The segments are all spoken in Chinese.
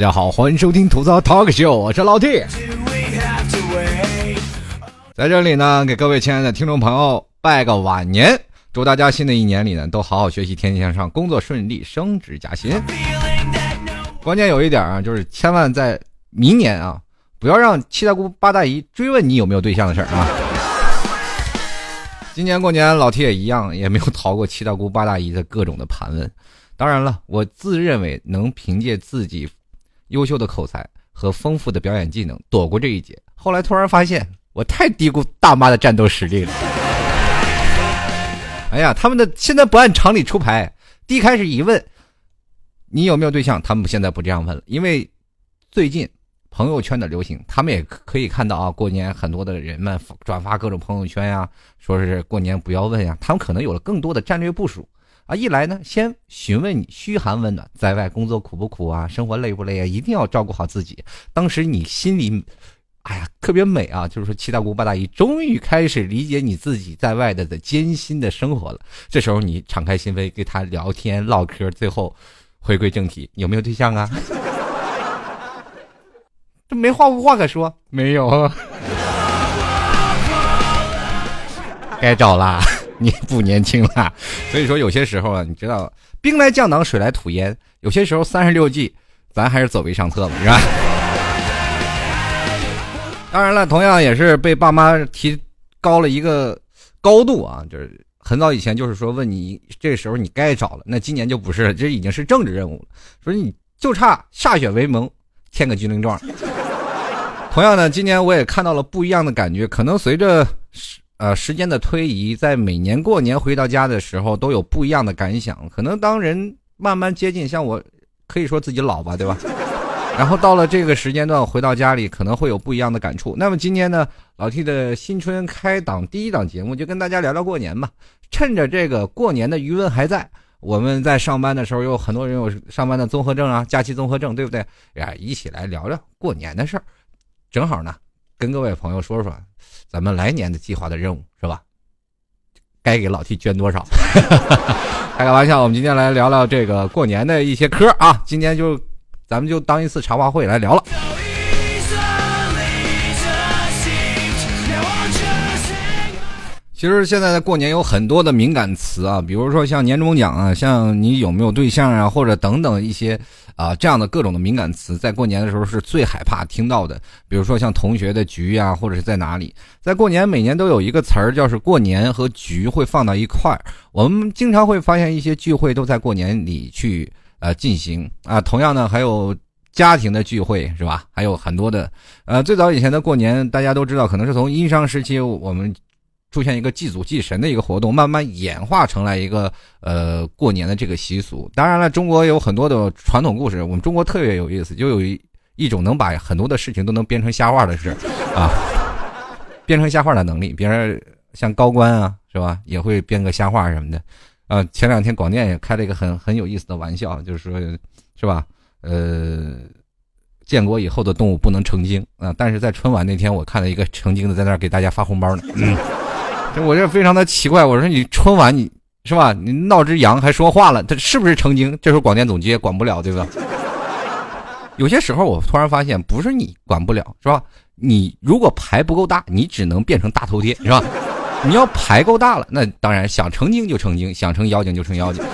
大家好，欢迎收听吐槽 Talk Show，我是老 T。在这里呢，给各位亲爱的听众朋友拜个晚年，祝大家新的一年里呢都好好学习，天天向上，工作顺利，升职加薪。关键有一点啊，就是千万在明年啊，不要让七大姑八大姨追问你有没有对象的事儿啊。今年过年，老 T 也一样，也没有逃过七大姑八大姨的各种的盘问。当然了，我自认为能凭借自己优秀的口才和丰富的表演技能躲过这一劫。后来突然发现，我太低估大妈的战斗实力了。哎呀，他们的现在不按常理出牌。第一开始一问你有没有对象，他们现在不这样问了，因为最近朋友圈的流行，他们也可以看到啊，过年很多的人们转发各种朋友圈呀，说是过年不要问呀，他们可能有了更多的战略部署。啊，一来呢，先询问你嘘寒问暖，在外工作苦不苦啊？生活累不累啊？一定要照顾好自己。当时你心里，哎呀，特别美啊！就是说，七大姑八大姨终于开始理解你自己在外的的艰辛的生活了。这时候你敞开心扉跟他聊天唠嗑，最后回归正题，有没有对象啊？这没话无话可说，没有，该找啦。你不年轻了，所以说有些时候啊，你知道兵来将挡，水来土掩。有些时候三十六计，咱还是走为上策吧，是吧？当然了，同样也是被爸妈提高了一个高度啊，就是很早以前就是说问你这时候你该找了，那今年就不是了，这已经是政治任务了。说你就差歃血为盟，签个军令状。同样呢，今年我也看到了不一样的感觉，可能随着。呃，时间的推移，在每年过年回到家的时候，都有不一样的感想。可能当人慢慢接近，像我，可以说自己老吧，对吧？然后到了这个时间段回到家里，可能会有不一样的感触。那么今天呢，老 T 的新春开档第一档节目，就跟大家聊聊过年吧。趁着这个过年的余温还在，我们在上班的时候，有很多人有上班的综合症啊，假期综合症，对不对？呀，一起来聊聊过年的事儿。正好呢，跟各位朋友说说。咱们来年的计划的任务是吧？该给老 T 捐多少？开个玩笑，我们今天来聊聊这个过年的一些嗑啊。今天就咱们就当一次茶话会来聊了。其实现在的过年有很多的敏感词啊，比如说像年终奖啊，像你有没有对象啊，或者等等一些啊这样的各种的敏感词，在过年的时候是最害怕听到的。比如说像同学的局啊，或者是在哪里，在过年每年都有一个词儿，叫是过年和局会放到一块儿。我们经常会发现一些聚会都在过年里去呃进行啊。同样呢，还有家庭的聚会是吧？还有很多的呃，最早以前的过年，大家都知道，可能是从殷商时期我们。出现一个祭祖祭神的一个活动，慢慢演化成了一个呃过年的这个习俗。当然了，中国有很多的传统故事，我们中国特别有意思，就有一一种能把很多的事情都能编成瞎话的事啊，编成瞎话的能力。比如像高官啊，是吧，也会编个瞎话什么的。啊，前两天广电也开了一个很很有意思的玩笑，就是说，是吧？呃，建国以后的动物不能成精啊，但是在春晚那天，我看了一个成精的在那儿给大家发红包呢。我这非常的奇怪，我说你春晚你是吧？你闹只羊还说话了，他是不是成精？这时候广电总局也管不了，对吧？有些时候我突然发现，不是你管不了，是吧？你如果牌不够大，你只能变成大头贴，是吧？你要牌够大了，那当然想成精就成精，想成妖精就成妖精，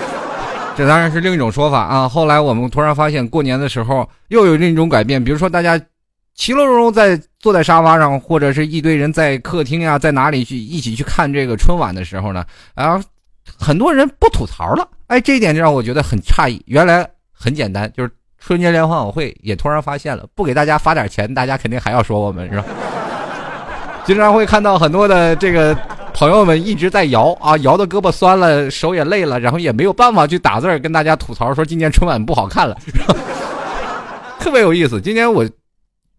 这当然是另一种说法啊。后来我们突然发现，过年的时候又有另一种改变，比如说大家。其乐融融在坐在沙发上，或者是一堆人在客厅呀，在哪里去一起去看这个春晚的时候呢？啊，很多人不吐槽了。哎，这一点就让我觉得很诧异。原来很简单，就是春节联欢晚会也突然发现了，不给大家发点钱，大家肯定还要说我们是吧？经常会看到很多的这个朋友们一直在摇啊，摇的胳膊酸了，手也累了，然后也没有办法去打字跟大家吐槽说今年春晚不好看了，是吧 特别有意思。今年我。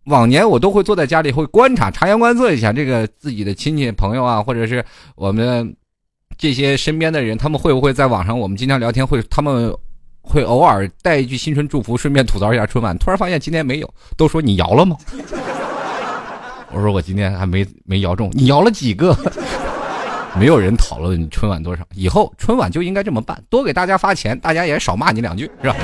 往年我都会坐在家里，会观察、察言观色一下这个自己的亲戚朋友啊，或者是我们这些身边的人，他们会不会在网上我们经常聊天，会他们会偶尔带一句新春祝福，顺便吐槽一下春晚。突然发现今天没有，都说你摇了吗？我说我今天还没没摇中，你摇了几个？没有人讨论春晚多少，以后春晚就应该这么办，多给大家发钱，大家也少骂你两句，是吧？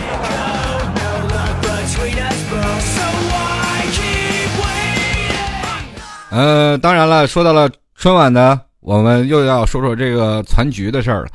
呃，当然了，说到了春晚呢，我们又要说说这个攒局的事儿了。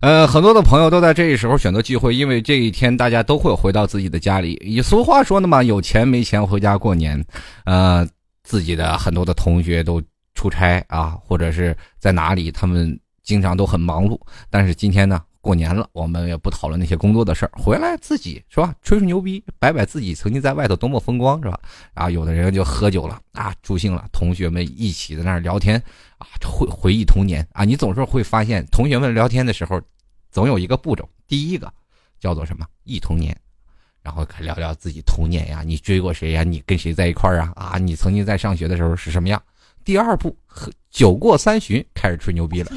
呃，很多的朋友都在这一时候选择聚会，因为这一天大家都会回到自己的家里。以俗话说的嘛，有钱没钱回家过年。呃，自己的很多的同学都出差啊，或者是在哪里，他们经常都很忙碌。但是今天呢，过年了，我们也不讨论那些工作的事儿，回来自己是吧，吹吹牛逼，摆摆自己曾经在外头多么风光是吧？啊，有的人就喝酒了啊，助兴了，同学们一起在那儿聊天。啊，回回忆童年啊！你总是会发现，同学们聊天的时候，总有一个步骤。第一个叫做什么？忆童年，然后聊聊自己童年呀，你追过谁呀？你跟谁在一块儿啊？啊，你曾经在上学的时候是什么样？第二步，酒过三巡，开始吹牛逼了。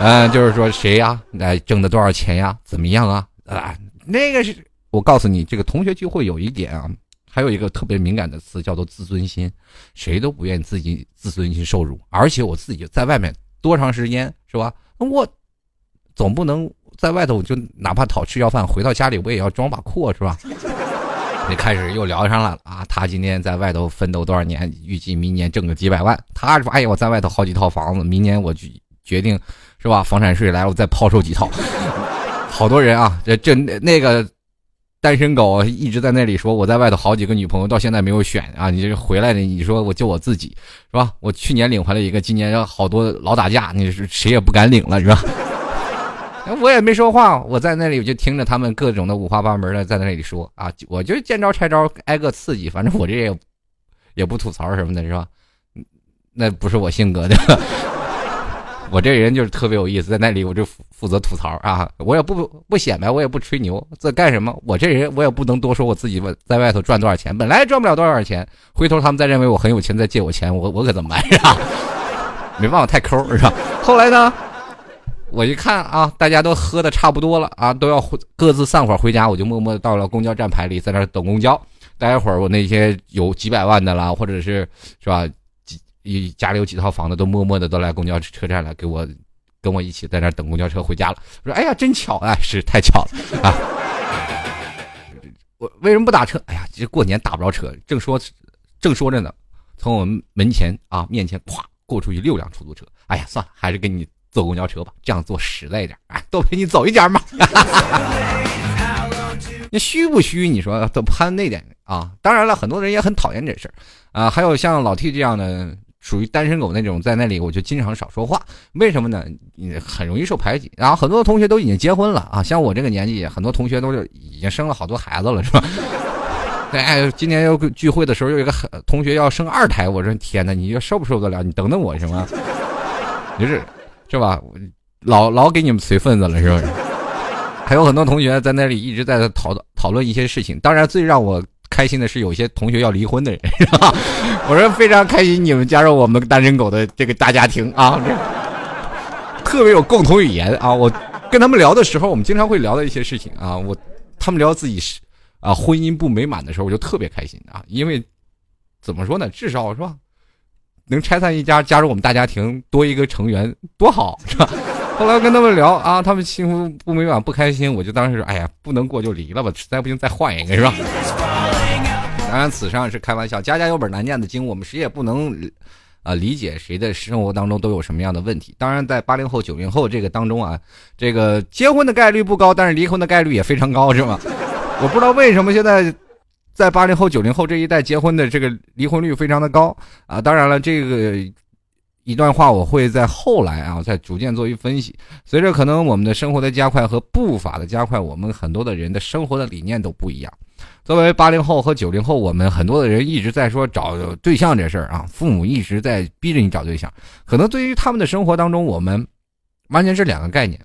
嗯，就是说谁呀？来挣的多少钱呀？怎么样啊？啊，那个是我告诉你，这个同学聚会有一点啊。还有一个特别敏感的词叫做自尊心，谁都不愿意自己自尊心受辱。而且我自己在外面多长时间是吧？我总不能在外头就哪怕讨吃要饭，回到家里我也要装把阔是吧？你开始又聊上来了啊！他今天在外头奋斗多少年，预计明年挣个几百万。他说：“哎呀，我在外头好几套房子，明年我决决定是吧？房产税来了，我再抛售几套。”好多人啊，这这那个。单身狗一直在那里说我在外头好几个女朋友到现在没有选啊！你这回来的，你说我就我自己是吧？我去年领回来一个，今年好多老打架，你是谁也不敢领了是吧？我也没说话，我在那里我就听着他们各种的五花八门的在那里说啊，我就见招拆招，挨个刺激，反正我这也也不吐槽什么的是吧？那不是我性格的。我这人就是特别有意思，在那里我就负责吐槽啊，我也不不显摆，我也不吹牛，这干什么？我这人我也不能多说我自己在外头赚多少钱，本来赚不了多少钱，回头他们再认为我很有钱再借我钱，我我可怎么办是吧？没办法，太抠是吧？后来呢，我一看啊，大家都喝的差不多了啊，都要各自散伙回家，我就默默的到了公交站牌里，在那等公交。待会儿我那些有几百万的啦，或者是是吧？一家里有几套房子，都默默的都来公交车站了，给我跟我一起在那等公交车回家了。我说：“哎呀，真巧啊，是太巧了啊！”我为什么不打车？哎呀，这过年打不着车，正说正说着呢，从我们门前啊面前咵过出去六辆出租车。哎呀，算了，还是跟你坐公交车吧，这样坐实在一点，哎，多陪你走一点嘛。那虚不虚？你说都攀那点啊？当然了，很多人也很讨厌这事儿啊。还有像老 T 这样的。属于单身狗那种，在那里我就经常少说话。为什么呢？你很容易受排挤。然后很多同学都已经结婚了啊，像我这个年纪，很多同学都是已经生了好多孩子了，是吧？哎，今年要聚会的时候，有一个同学要生二胎，我说天哪，你就受不受得了？你等等我，行吗？就是是吧？老老给你们随份子了，是不是？还有很多同学在那里一直在讨论讨论一些事情。当然，最让我。开心的是，有些同学要离婚的人，是吧？我说非常开心，你们加入我们单身狗的这个大家庭啊，特别有共同语言啊！我跟他们聊的时候，我们经常会聊到一些事情啊。我他们聊自己是啊婚姻不美满的时候，我就特别开心啊，因为怎么说呢？至少是吧，能拆散一家，加入我们大家庭，多一个成员多好，是吧？后来跟他们聊啊，他们幸福不美满不开心，我就当时哎呀，不能过就离了吧，实在不行再换一个，是吧？当然，此上是开玩笑。家家有本难念的经，我们谁也不能，啊，理解谁的生活当中都有什么样的问题。当然，在八零后、九零后这个当中啊，这个结婚的概率不高，但是离婚的概率也非常高，是吗？我不知道为什么现在在八零后、九零后这一代结婚的这个离婚率非常的高啊。当然了，这个一段话我会在后来啊再逐渐做一分析。随着可能我们的生活的加快和步伐的加快，我们很多的人的生活的理念都不一样。作为八零后和九零后，我们很多的人一直在说找对象这事儿啊，父母一直在逼着你找对象。可能对于他们的生活当中，我们完全是两个概念。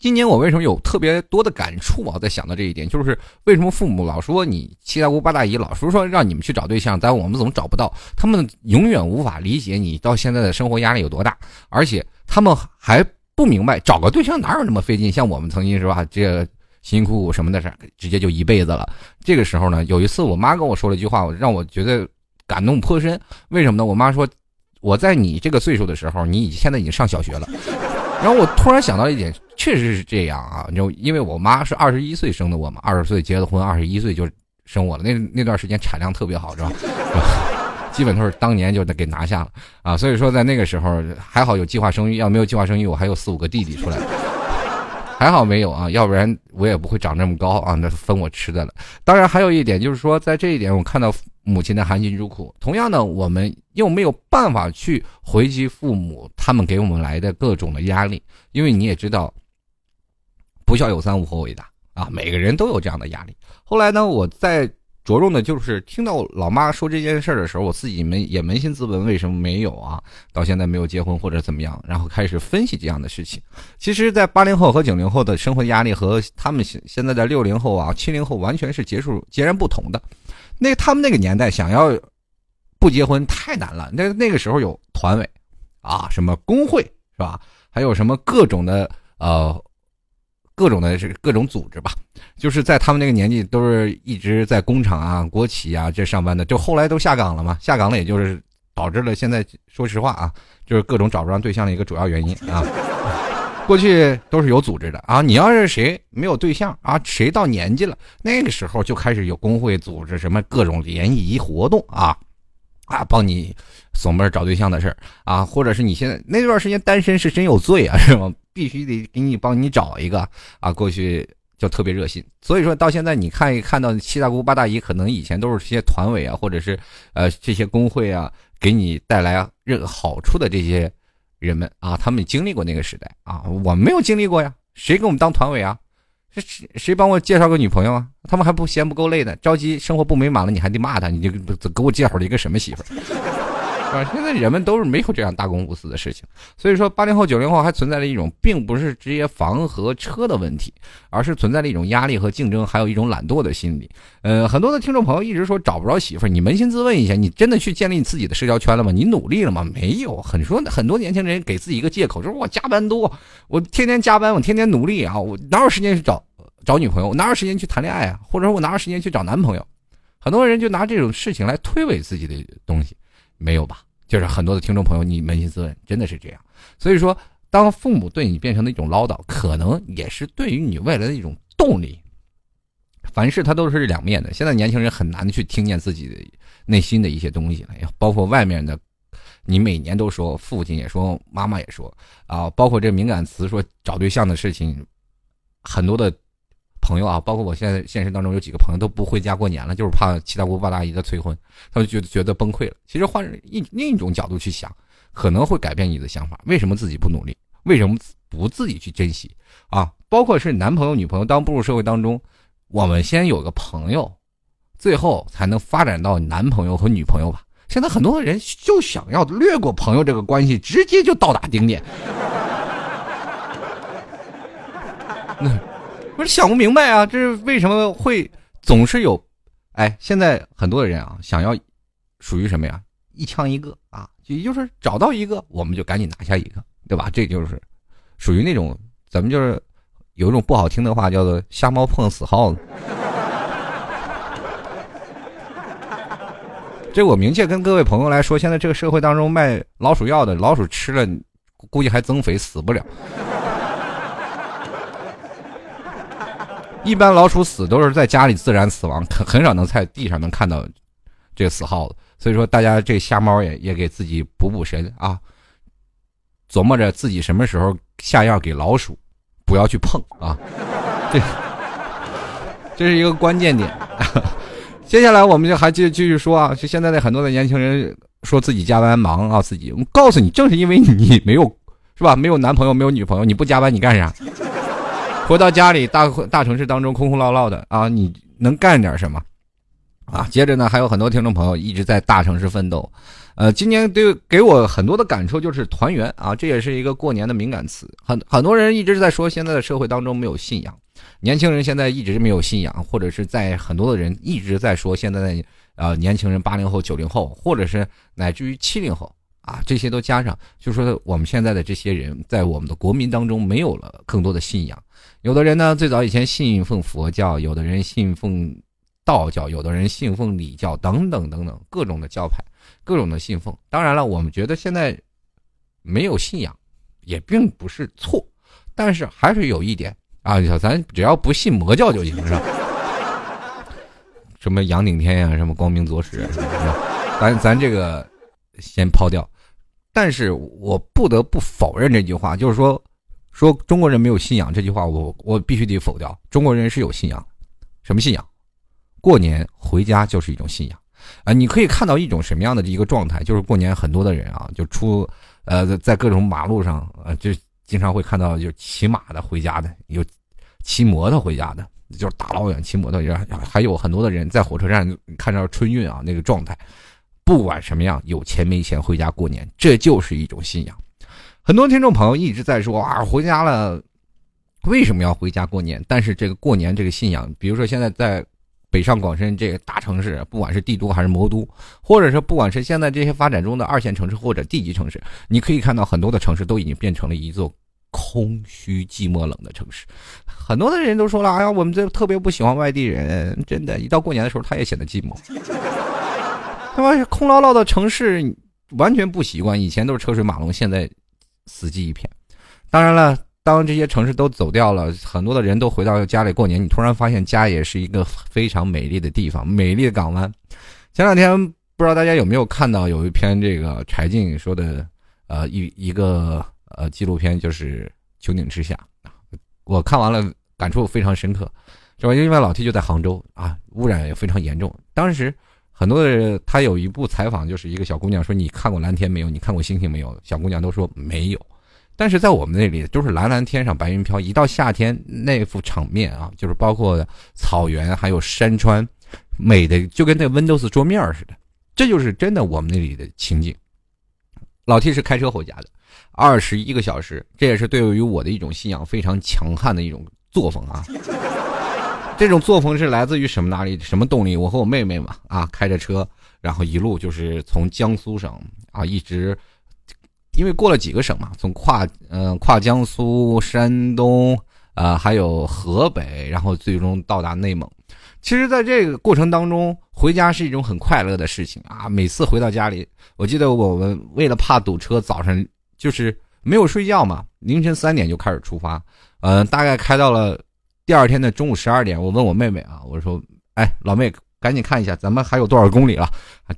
今年我为什么有特别多的感触啊？在想到这一点，就是为什么父母老说你七大姑八大姨老是说让你们去找对象，但我们总找不到，他们永远无法理解你到现在的生活压力有多大，而且他们还不明白找个对象哪有那么费劲。像我们曾经是吧，这。辛辛苦苦什么的事，直接就一辈子了。这个时候呢，有一次我妈跟我说了一句话，让我觉得感动颇深。为什么呢？我妈说，我在你这个岁数的时候，你已现在已经上小学了。然后我突然想到一点，确实是这样啊。就因为我妈是二十一岁生的我嘛，二十岁结的婚，二十一岁就生我了。那那段时间产量特别好，是吧？基本都是当年就得给拿下了啊。所以说在那个时候还好有计划生育，要没有计划生育，我还有四五个弟弟出来。还好没有啊，要不然我也不会长这么高啊，那分我吃的了。当然还有一点就是说，在这一点我看到母亲的含辛茹苦。同样呢，我们又没有办法去回击父母他们给我们来的各种的压力，因为你也知道，不孝有三，无后为大啊，每个人都有这样的压力。后来呢，我在。着重的就是听到老妈说这件事儿的时候，我自己扪也扪心自问，为什么没有啊？到现在没有结婚或者怎么样？然后开始分析这样的事情。其实，在八零后和九零后的生活压力和他们现现在的六零后啊、七零后完全是结束截然不同的。那他们那个年代想要不结婚太难了。那那个时候有团委啊，什么工会是吧？还有什么各种的呃。各种的是各种组织吧，就是在他们那个年纪，都是一直在工厂啊、国企啊这上班的，就后来都下岗了嘛。下岗了，也就是导致了现在说实话啊，就是各种找不上对象的一个主要原因啊。过去都是有组织的啊，你要是谁没有对象啊，谁到年纪了，那个时候就开始有工会组织什么各种联谊活动啊，啊，帮你锁门找对象的事儿啊，或者是你现在那段时间单身是真有罪啊，是吗？必须得给你帮你找一个啊，过去就特别热心。所以说到现在，你看一看到七大姑八大姨，可能以前都是这些团委啊，或者是呃这些工会啊，给你带来任好处的这些人们啊，他们经历过那个时代啊，我没有经历过呀。谁给我们当团委啊？谁谁帮我介绍个女朋友啊？他们还不嫌不够累呢，着急生活不美满了，你还得骂他，你就给我介绍了一个什么媳妇儿？啊，现在人们都是没有这样大公无私的事情，所以说八零后、九零后还存在着一种，并不是直接房和车的问题，而是存在着一种压力和竞争，还有一种懒惰的心理。呃，很多的听众朋友一直说找不着媳妇儿，你扪心自问一下，你真的去建立你自己的社交圈了吗？你努力了吗？没有。很说很多年轻人给自己一个借口，就是我加班多，我天天加班，我天天努力啊，我哪有时间去找找女朋友？哪有时间去谈恋爱啊？或者说我哪有时间去找男朋友？很多人就拿这种事情来推诿自己的东西。没有吧？就是很多的听众朋友，你扪心自问，真的是这样。所以说，当父母对你变成了一种唠叨，可能也是对于你未来的一种动力。凡事它都是两面的。现在年轻人很难去听见自己的内心的一些东西了，包括外面的。你每年都说，父亲也说，妈妈也说啊，包括这敏感词说找对象的事情，很多的。朋友啊，包括我现在现实当中有几个朋友都不回家过年了，就是怕七大姑八大姨的催婚，他们觉得觉得崩溃了。其实换一另一种角度去想，可能会改变你的想法。为什么自己不努力？为什么不自己去珍惜？啊，包括是男朋友、女朋友，当步入社会当中，我们先有个朋友，最后才能发展到男朋友和女朋友吧。现在很多人就想要略过朋友这个关系，直接就到达顶点。那。不是想不明白啊，这是为什么会总是有？哎，现在很多人啊，想要属于什么呀？一枪一个啊，也就是找到一个，我们就赶紧拿下一个，对吧？这就是属于那种咱们就是有一种不好听的话叫做“瞎猫碰死耗子”。这我明确跟各位朋友来说，现在这个社会当中卖老鼠药的，老鼠吃了估计还增肥，死不了。一般老鼠死都是在家里自然死亡，很很少能在地上能看到这个死耗子。所以说，大家这瞎猫也也给自己补补神啊，琢磨着自己什么时候下药给老鼠，不要去碰啊。这这是一个关键点。接下来我们就还继继续说啊，就现在的很多的年轻人说自己加班忙啊，自己我告诉你，正是因为你没有是吧，没有男朋友，没有女朋友，你不加班你干啥？回到家里，大大城市当中空空落落的啊，你能干点什么？啊，接着呢，还有很多听众朋友一直在大城市奋斗。呃，今年对给我很多的感受就是团圆啊，这也是一个过年的敏感词。很很多人一直在说现在的社会当中没有信仰，年轻人现在一直没有信仰，或者是在很多的人一直在说现在的呃年轻人八零后、九零后，或者是乃至于七零后。啊，这些都加上，就说我们现在的这些人在我们的国民当中没有了更多的信仰。有的人呢，最早以前信奉佛教，有的人信奉道教，有的人信奉礼教，等等等等，各种的教派，各种的信奉。当然了，我们觉得现在没有信仰也并不是错，但是还是有一点啊，咱只要不信魔教就行，是吧？什么杨顶天呀，什么光明左使。是吧咱咱这个先抛掉。但是我不得不否认这句话，就是说，说中国人没有信仰这句话，我我必须得否掉。中国人是有信仰，什么信仰？过年回家就是一种信仰啊！你可以看到一种什么样的一个状态，就是过年很多的人啊，就出呃在各种马路上呃，就经常会看到就骑马的回家的，有骑摩托回家的，就是大老远骑摩托，还有很多的人在火车站看到春运啊那个状态。不管什么样，有钱没钱回家过年，这就是一种信仰。很多听众朋友一直在说啊，回家了，为什么要回家过年？但是这个过年这个信仰，比如说现在在北上广深这个大城市，不管是帝都还是魔都，或者是不管是现在这些发展中的二线城市或者地级城市，你可以看到很多的城市都已经变成了一座空虚、寂寞、冷的城市。很多的人都说了，哎呀，我们这特别不喜欢外地人，真的，一到过年的时候，他也显得寂寞。他妈空落落的城市，完全不习惯。以前都是车水马龙，现在死寂一片。当然了，当这些城市都走掉了，很多的人都回到家里过年，你突然发现家也是一个非常美丽的地方，美丽的港湾。前两天不知道大家有没有看到有一篇这个柴静说的，呃，一一个呃纪录片，就是《穹顶之下》。我看完了，感触非常深刻，是吧？因为老 T 就在杭州啊，污染也非常严重。当时。很多的人，他有一部采访，就是一个小姑娘说：“你看过蓝天没有？你看过星星没有？”小姑娘都说没有。但是在我们那里，都是蓝蓝天上白云飘。一到夏天，那幅场面啊，就是包括草原还有山川，美的就跟那 Windows 桌面似的。这就是真的我们那里的情景。老 T 是开车回家的，二十一个小时，这也是对于我的一种信仰非常强悍的一种作风啊。这种作风是来自于什么哪里？什么动力？我和我妹妹嘛，啊，开着车，然后一路就是从江苏省啊，一直，因为过了几个省嘛，从跨嗯跨江苏、山东啊，还有河北，然后最终到达内蒙。其实，在这个过程当中，回家是一种很快乐的事情啊。每次回到家里，我记得我们为了怕堵车，早上就是没有睡觉嘛，凌晨三点就开始出发，嗯，大概开到了。第二天的中午十二点，我问我妹妹啊，我说：“哎，老妹，赶紧看一下，咱们还有多少公里了？”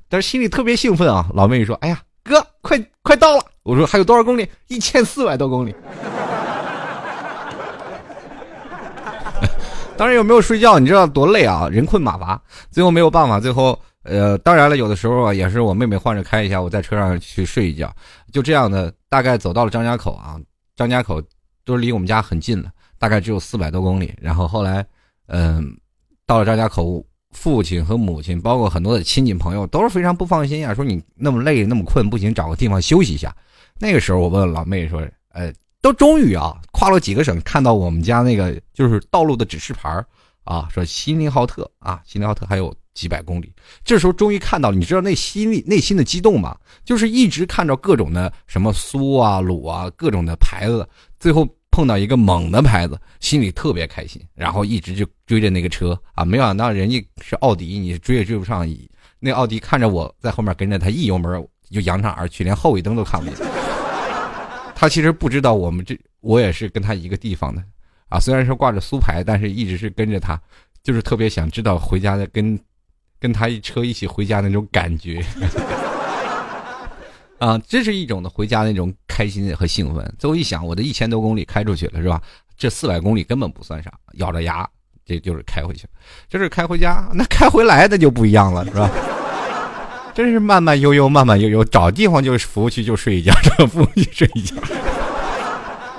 但是心里特别兴奋啊。老妹说：“哎呀，哥，快快到了！”我说：“还有多少公里？一千四百多公里。”当然有没有睡觉？你知道多累啊，人困马乏。最后没有办法，最后呃，当然了，有的时候啊，也是我妹妹换着开一下，我在车上去睡一觉。就这样的，大概走到了张家口啊，张家口都离我们家很近了。大概只有四百多公里，然后后来，嗯，到了张家口，父亲和母亲，包括很多的亲戚朋友，都是非常不放心呀，说你那么累，那么困，不行，找个地方休息一下。那个时候，我问老妹说：“呃，都终于啊，跨了几个省，看到我们家那个就是道路的指示牌啊，说锡林浩特啊，锡林浩特还有几百公里。这时候终于看到，你知道内心里内心的激动吗？就是一直看着各种的什么苏啊、鲁啊，各种的牌子，最后。”碰到一个猛的牌子，心里特别开心，然后一直就追着那个车啊，没想到人家是奥迪，你追也追不上。那奥迪看着我在后面跟着他，一油门就扬长而去，连后尾灯都看不见。他其实不知道我们这，我也是跟他一个地方的啊，虽然说挂着苏牌，但是一直是跟着他，就是特别想知道回家的跟跟他一车一起回家那种感觉。啊，这是一种的回家那种开心和兴奋。最后一想，我的一千多公里开出去了，是吧？这四百公里根本不算啥，咬着牙，这就是开回去。这是开回家，那开回来的就不一样了，是吧？真是慢慢悠悠，慢慢悠悠，找地方就是服务区就睡一觉，找服务区睡一觉。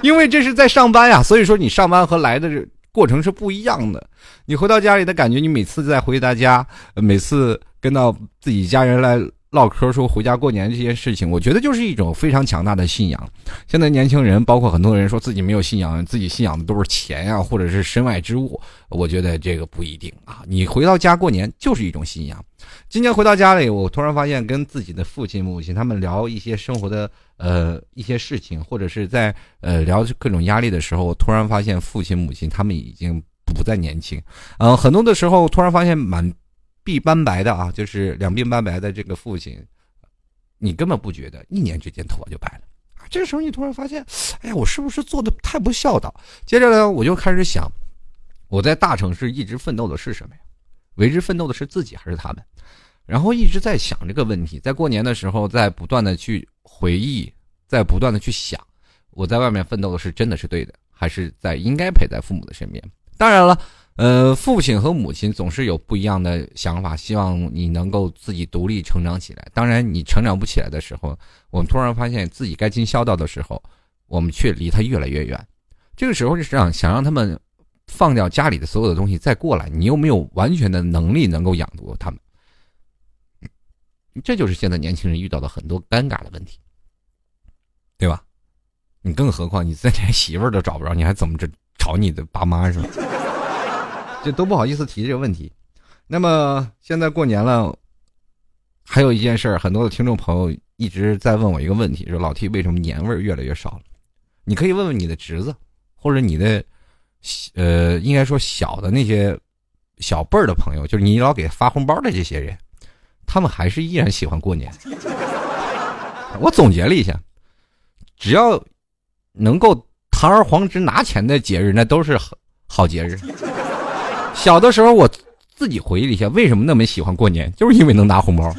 因为这是在上班呀，所以说你上班和来的过程是不一样的。你回到家里的感觉，你每次在回到家，每次跟到自己家人来。唠嗑说回家过年这件事情，我觉得就是一种非常强大的信仰。现在年轻人，包括很多人说自己没有信仰，自己信仰的都是钱呀，或者是身外之物。我觉得这个不一定啊。你回到家过年就是一种信仰。今年回到家里，我突然发现跟自己的父亲、母亲他们聊一些生活的呃一些事情，或者是在呃聊各种压力的时候，突然发现父亲、母亲他们已经不再年轻。嗯，很多的时候突然发现满。鬓斑白的啊，就是两鬓斑白的这个父亲，你根本不觉得一年之间头发就白了啊！这个时候你突然发现，哎呀，我是不是做的太不孝道？接着呢，我就开始想，我在大城市一直奋斗的是什么呀？为之奋斗的是自己还是他们？然后一直在想这个问题，在过年的时候，在不断的去回忆，在不断的去想，我在外面奋斗的是真的是对的，还是在应该陪在父母的身边？当然了，呃，父亲和母亲总是有不一样的想法，希望你能够自己独立成长起来。当然，你成长不起来的时候，我们突然发现自己该尽孝道的时候，我们却离他越来越远。这个时候是让想让他们放掉家里的所有的东西再过来，你又没有完全的能力能够养活他们。这就是现在年轻人遇到的很多尴尬的问题，对吧？你更何况你再连媳妇儿都找不着，你还怎么着找你的爸妈是吧？这都不好意思提这个问题。那么现在过年了，还有一件事儿，很多的听众朋友一直在问我一个问题：说老 T 为什么年味儿越来越少了？你可以问问你的侄子，或者你的呃，应该说小的那些小辈儿的朋友，就是你老给发红包的这些人。他们还是依然喜欢过年。我总结了一下，只要能够堂而皇之拿钱的节日，那都是好好节日。小的时候，我自己回忆了一下，为什么那么喜欢过年，就是因为能拿红包，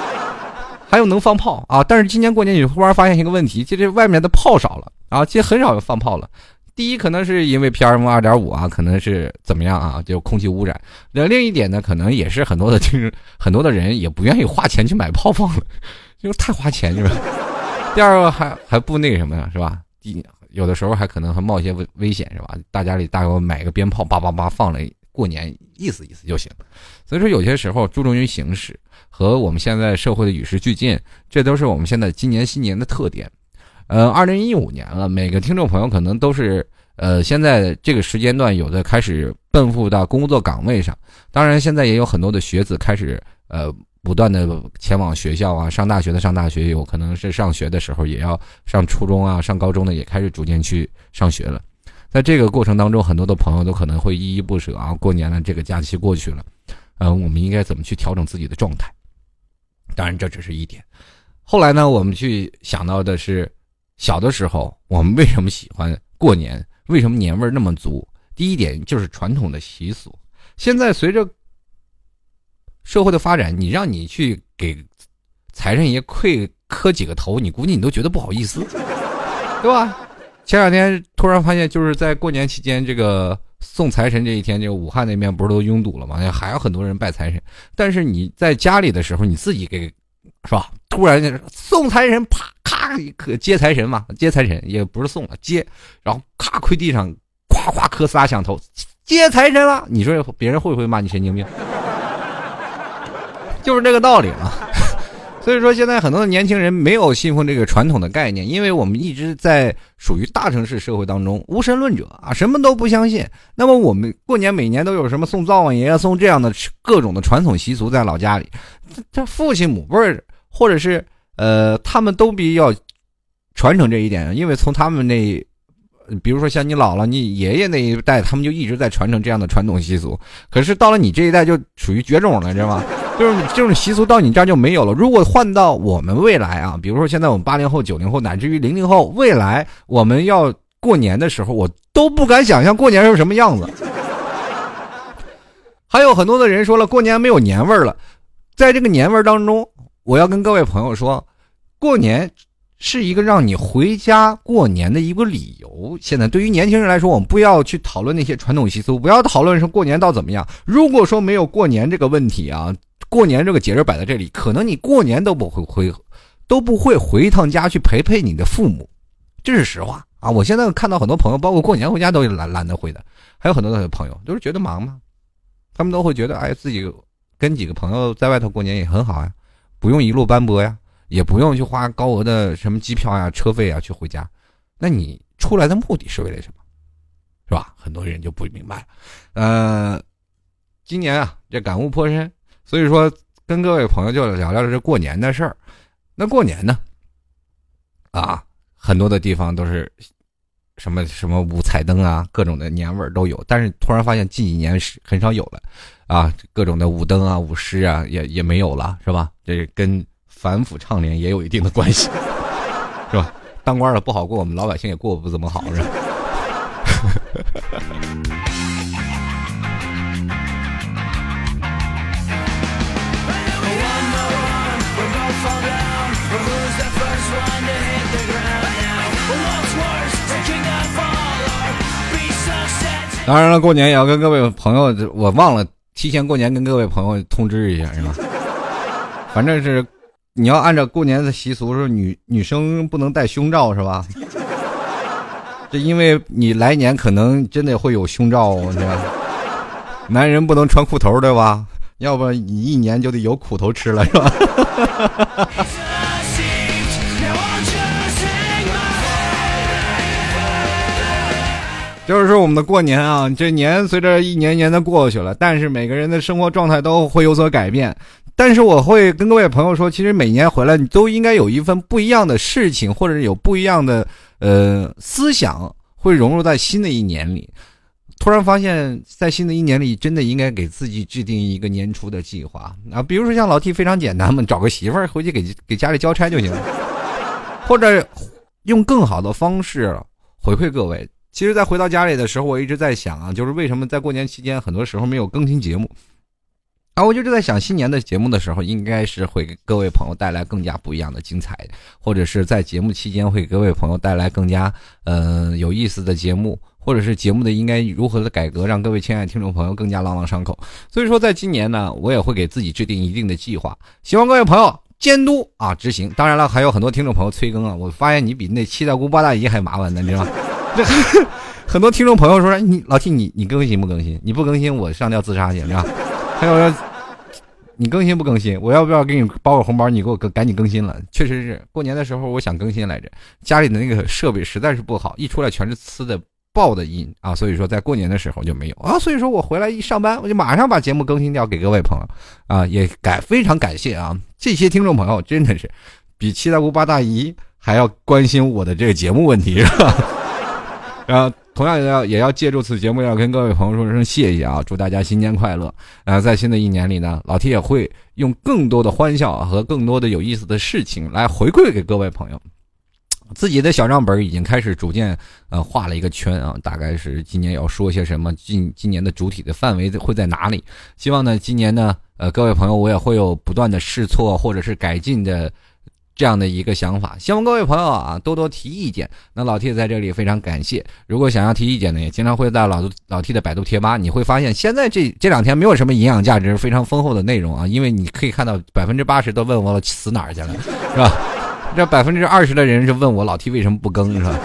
还有能放炮啊。但是今年过年，你忽然发现一个问题，就是外面的炮少了啊，其实很少有放炮了。第一，可能是因为 PM 二点五啊，可能是怎么样啊？就空气污染。那另一点呢，可能也是很多的就是很多的人也不愿意花钱去买炮放了，就是太花钱是吧？第二个还还不那个什么呀，是吧？第有的时候还可能还冒一些危危险是吧？大家里大概买个鞭炮，叭叭叭放了，过年意思意思就行。所以说有些时候注重于形式和我们现在社会的与时俱进，这都是我们现在今年新年的特点。呃，二零一五年了，每个听众朋友可能都是呃，现在这个时间段有的开始奔赴到工作岗位上，当然现在也有很多的学子开始呃，不断的前往学校啊，上大学的上大学，有可能是上学的时候也要上初中啊，上高中的也开始逐渐去上学了。在这个过程当中，很多的朋友都可能会依依不舍啊，过年了，这个假期过去了，嗯，我们应该怎么去调整自己的状态？当然这只是一点，后来呢，我们去想到的是。小的时候，我们为什么喜欢过年？为什么年味儿那么足？第一点就是传统的习俗。现在随着社会的发展，你让你去给财神爷跪磕几个头，你估计你都觉得不好意思，对吧？前两天突然发现，就是在过年期间，这个送财神这一天，这个武汉那边不是都拥堵了吗？还有很多人拜财神。但是你在家里的时候，你自己给。是吧？突然间送财神，啪咔可接财神嘛？接财神也不是送了，接，然后咔跪地上，夸夸磕仨响头，接财神了。你说别人会不会骂你神经病？就是这个道理嘛。所以说现在很多的年轻人没有信奉这个传统的概念，因为我们一直在属于大城市社会当中，无神论者啊，什么都不相信。那么我们过年每年都有什么送灶王爷、送这样的各种的传统习俗在老家里，这父亲母辈儿。或者是呃，他们都比较传承这一点，因为从他们那，比如说像你姥姥、你爷爷那一代，他们就一直在传承这样的传统习俗。可是到了你这一代，就属于绝种了，知道吗？就是这种习俗到你这儿就没有了。如果换到我们未来啊，比如说现在我们八零后、九零后，乃至于零零后，未来我们要过年的时候，我都不敢想象过年是什么样子。还有很多的人说了，过年没有年味儿了，在这个年味儿当中。我要跟各位朋友说，过年是一个让你回家过年的一个理由。现在对于年轻人来说，我们不要去讨论那些传统习俗，不要讨论说过年到怎么样。如果说没有过年这个问题啊，过年这个节日摆在这里，可能你过年都不会回，都不会回一趟家去陪陪你的父母，这是实话啊。我现在看到很多朋友，包括过年回家都懒懒得回的，还有很多的朋友都是觉得忙嘛，他们都会觉得哎，自己跟几个朋友在外头过年也很好呀。不用一路奔波呀，也不用去花高额的什么机票呀、车费啊去回家，那你出来的目的是为了什么？是吧？很多人就不明白了。呃，今年啊，这感悟颇深，所以说跟各位朋友就聊聊这过年的事儿。那过年呢，啊，很多的地方都是什么什么五彩灯啊，各种的年味儿都有，但是突然发现近几年是很少有了。啊，各种的舞灯啊、舞狮啊，也也没有了，是吧？这跟反腐倡廉也有一定的关系，是吧？当官的不好过，我们老百姓也过不怎么好，是吧？当然了，过年也要跟各位朋友，我忘了提前过年跟各位朋友通知一下，是吧？反正是你要按照过年的习俗，是女女生不能戴胸罩，是吧？这因为你来年可能真的会有胸罩，你知道男人不能穿裤头，对吧？要不你一年就得有苦头吃了，是吧？就是说我们的过年啊，这年随着一年年的过去了，但是每个人的生活状态都会有所改变。但是我会跟各位朋友说，其实每年回来你都应该有一份不一样的事情，或者有不一样的呃思想，会融入在新的一年里。突然发现，在新的一年里，真的应该给自己制定一个年初的计划啊，比如说像老 T 非常简单嘛，找个媳妇儿回去给给家里交差就行了，或者用更好的方式回馈各位。其实，在回到家里的时候，我一直在想啊，就是为什么在过年期间，很多时候没有更新节目啊？我就一直在想，新年的节目的时候，应该是会给各位朋友带来更加不一样的精彩，或者是在节目期间会给各位朋友带来更加嗯有意思的节目，或者是节目的应该如何的改革，让各位亲爱的听众朋友更加朗朗上口。所以说，在今年呢，我也会给自己制定一定的计划，希望各位朋友监督啊执行。当然了，还有很多听众朋友催更啊，我发现你比那七大姑八大姨还麻烦呢，你知道吗？这 很多听众朋友说：“你老 T，你你更新不更新？你不更新，我上吊自杀去，是吧？” 还有说：“你更新不更新？我要不要给你包个红包？你给我赶紧更新了。”确实是过年的时候，我想更新来着，家里的那个设备实在是不好，一出来全是呲的爆的音啊，所以说在过年的时候就没有 啊。所以说我回来一上班，我就马上把节目更新掉给各位朋友啊，也感非常感谢啊，这些听众朋友真的是比七大姑八大姨还要关心我的这个节目问题，是吧？然后，同样也要也要借助此节目，要跟各位朋友说声谢谢啊！祝大家新年快乐！呃，在新的一年里呢，老 T 也会用更多的欢笑和更多的有意思的事情来回馈给各位朋友。自己的小账本已经开始逐渐呃画了一个圈啊，大概是今年要说些什么，今今年的主体的范围会在哪里？希望呢，今年呢，呃，各位朋友我也会有不断的试错或者是改进的。这样的一个想法，希望各位朋友啊多多提意见。那老 T 在这里非常感谢。如果想要提意见呢，也经常会在老老 T 的百度贴吧，你会发现现在这这两天没有什么营养价值非常丰厚的内容啊，因为你可以看到百分之八十都问我死哪儿去了，是吧？这百分之二十的人是问我老 T 为什么不更，是吧？